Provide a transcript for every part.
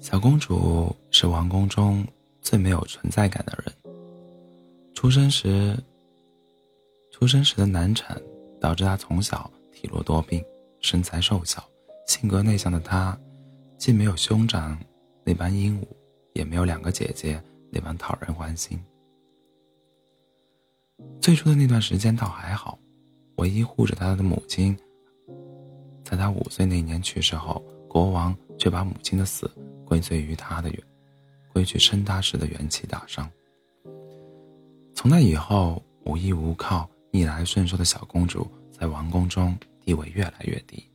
小公主是王宫中最没有存在感的人。出生时，出生时的难产导致她从小体弱多病，身材瘦小，性格内向的她，既没有兄长那般英武，也没有两个姐姐那般讨人欢心。最初的那段时间倒还好，唯一护着她的母亲，在她五岁那年去世后，国王却把母亲的死。归罪于他的缘，归去生他时的元气大伤。从那以后，无依无靠、逆来顺受的小公主在王宫中地位越来越低。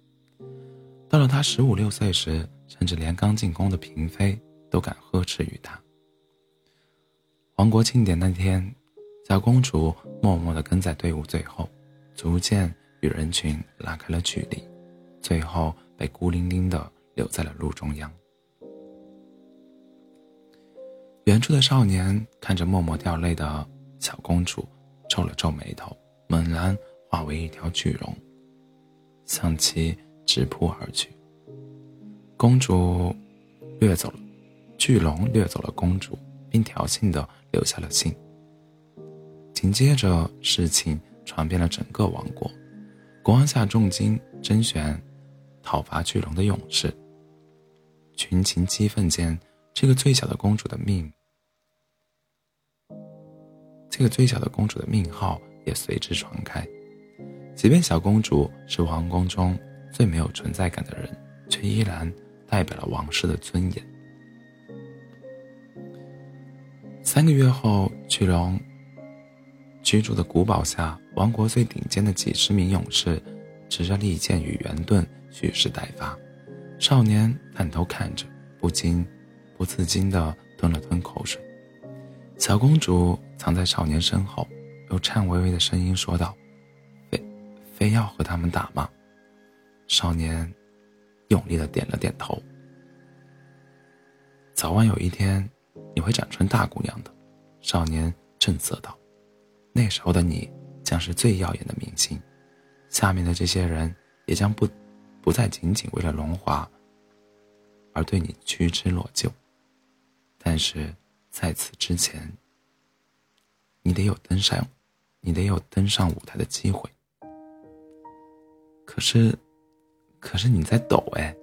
到了她十五六岁时，甚至连刚进宫的嫔妃都敢呵斥于她。王国庆典那天，小公主默默地跟在队伍最后，逐渐与人群拉开了距离，最后被孤零零地留在了路中央。远处的少年看着默默掉泪的小公主，皱了皱眉头，猛然化为一条巨龙，向其直扑而去。公主掠走了，巨龙掠走了公主，并挑衅的留下了信。紧接着，事情传遍了整个王国，国王下重金甄选讨伐巨龙的勇士。群情激愤间。这个最小的公主的命，这个最小的公主的命号也随之传开。即便小公主是皇宫中最没有存在感的人，却依然代表了王室的尊严。三个月后，巨龙居住的古堡下，王国最顶尖的几十名勇士持着利剑与圆盾蓄势待发。少年探头看着，不禁。不自禁地吞了吞口水，小公主藏在少年身后，用颤巍巍的声音说道：“非非要和他们打吗？”少年用力地点了点头。早晚有一天，你会长成大姑娘的，少年正色道：“那时候的你将是最耀眼的明星，下面的这些人也将不不再仅仅为了荣华而对你趋之若鹜。”但是在此之前，你得有登上，你得有登上舞台的机会。可是，可是你在抖哎，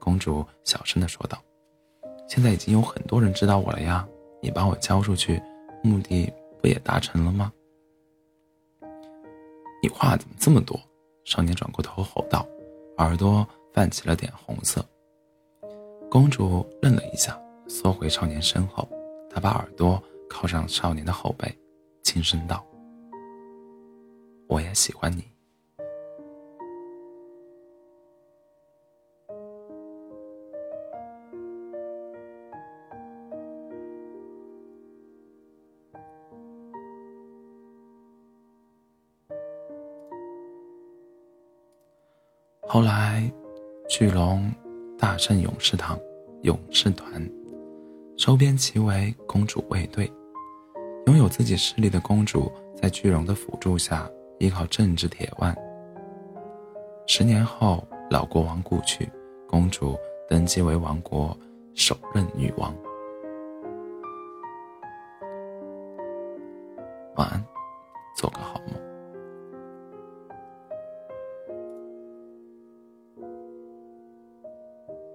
公主小声的说道。现在已经有很多人知道我了呀，你把我交出去，目的不也达成了吗？你话怎么这么多？少年转过头吼道，耳朵泛起了点红色。公主愣了一下。缩回少年身后，他把耳朵靠上少年的后背，轻声道：“我也喜欢你。”后来，巨龙大胜勇士堂，勇士团。收编其为公主卫队，拥有自己势力的公主在巨龙的辅助下，依靠政治铁腕。十年后，老国王故去，公主登基为王国首任女王。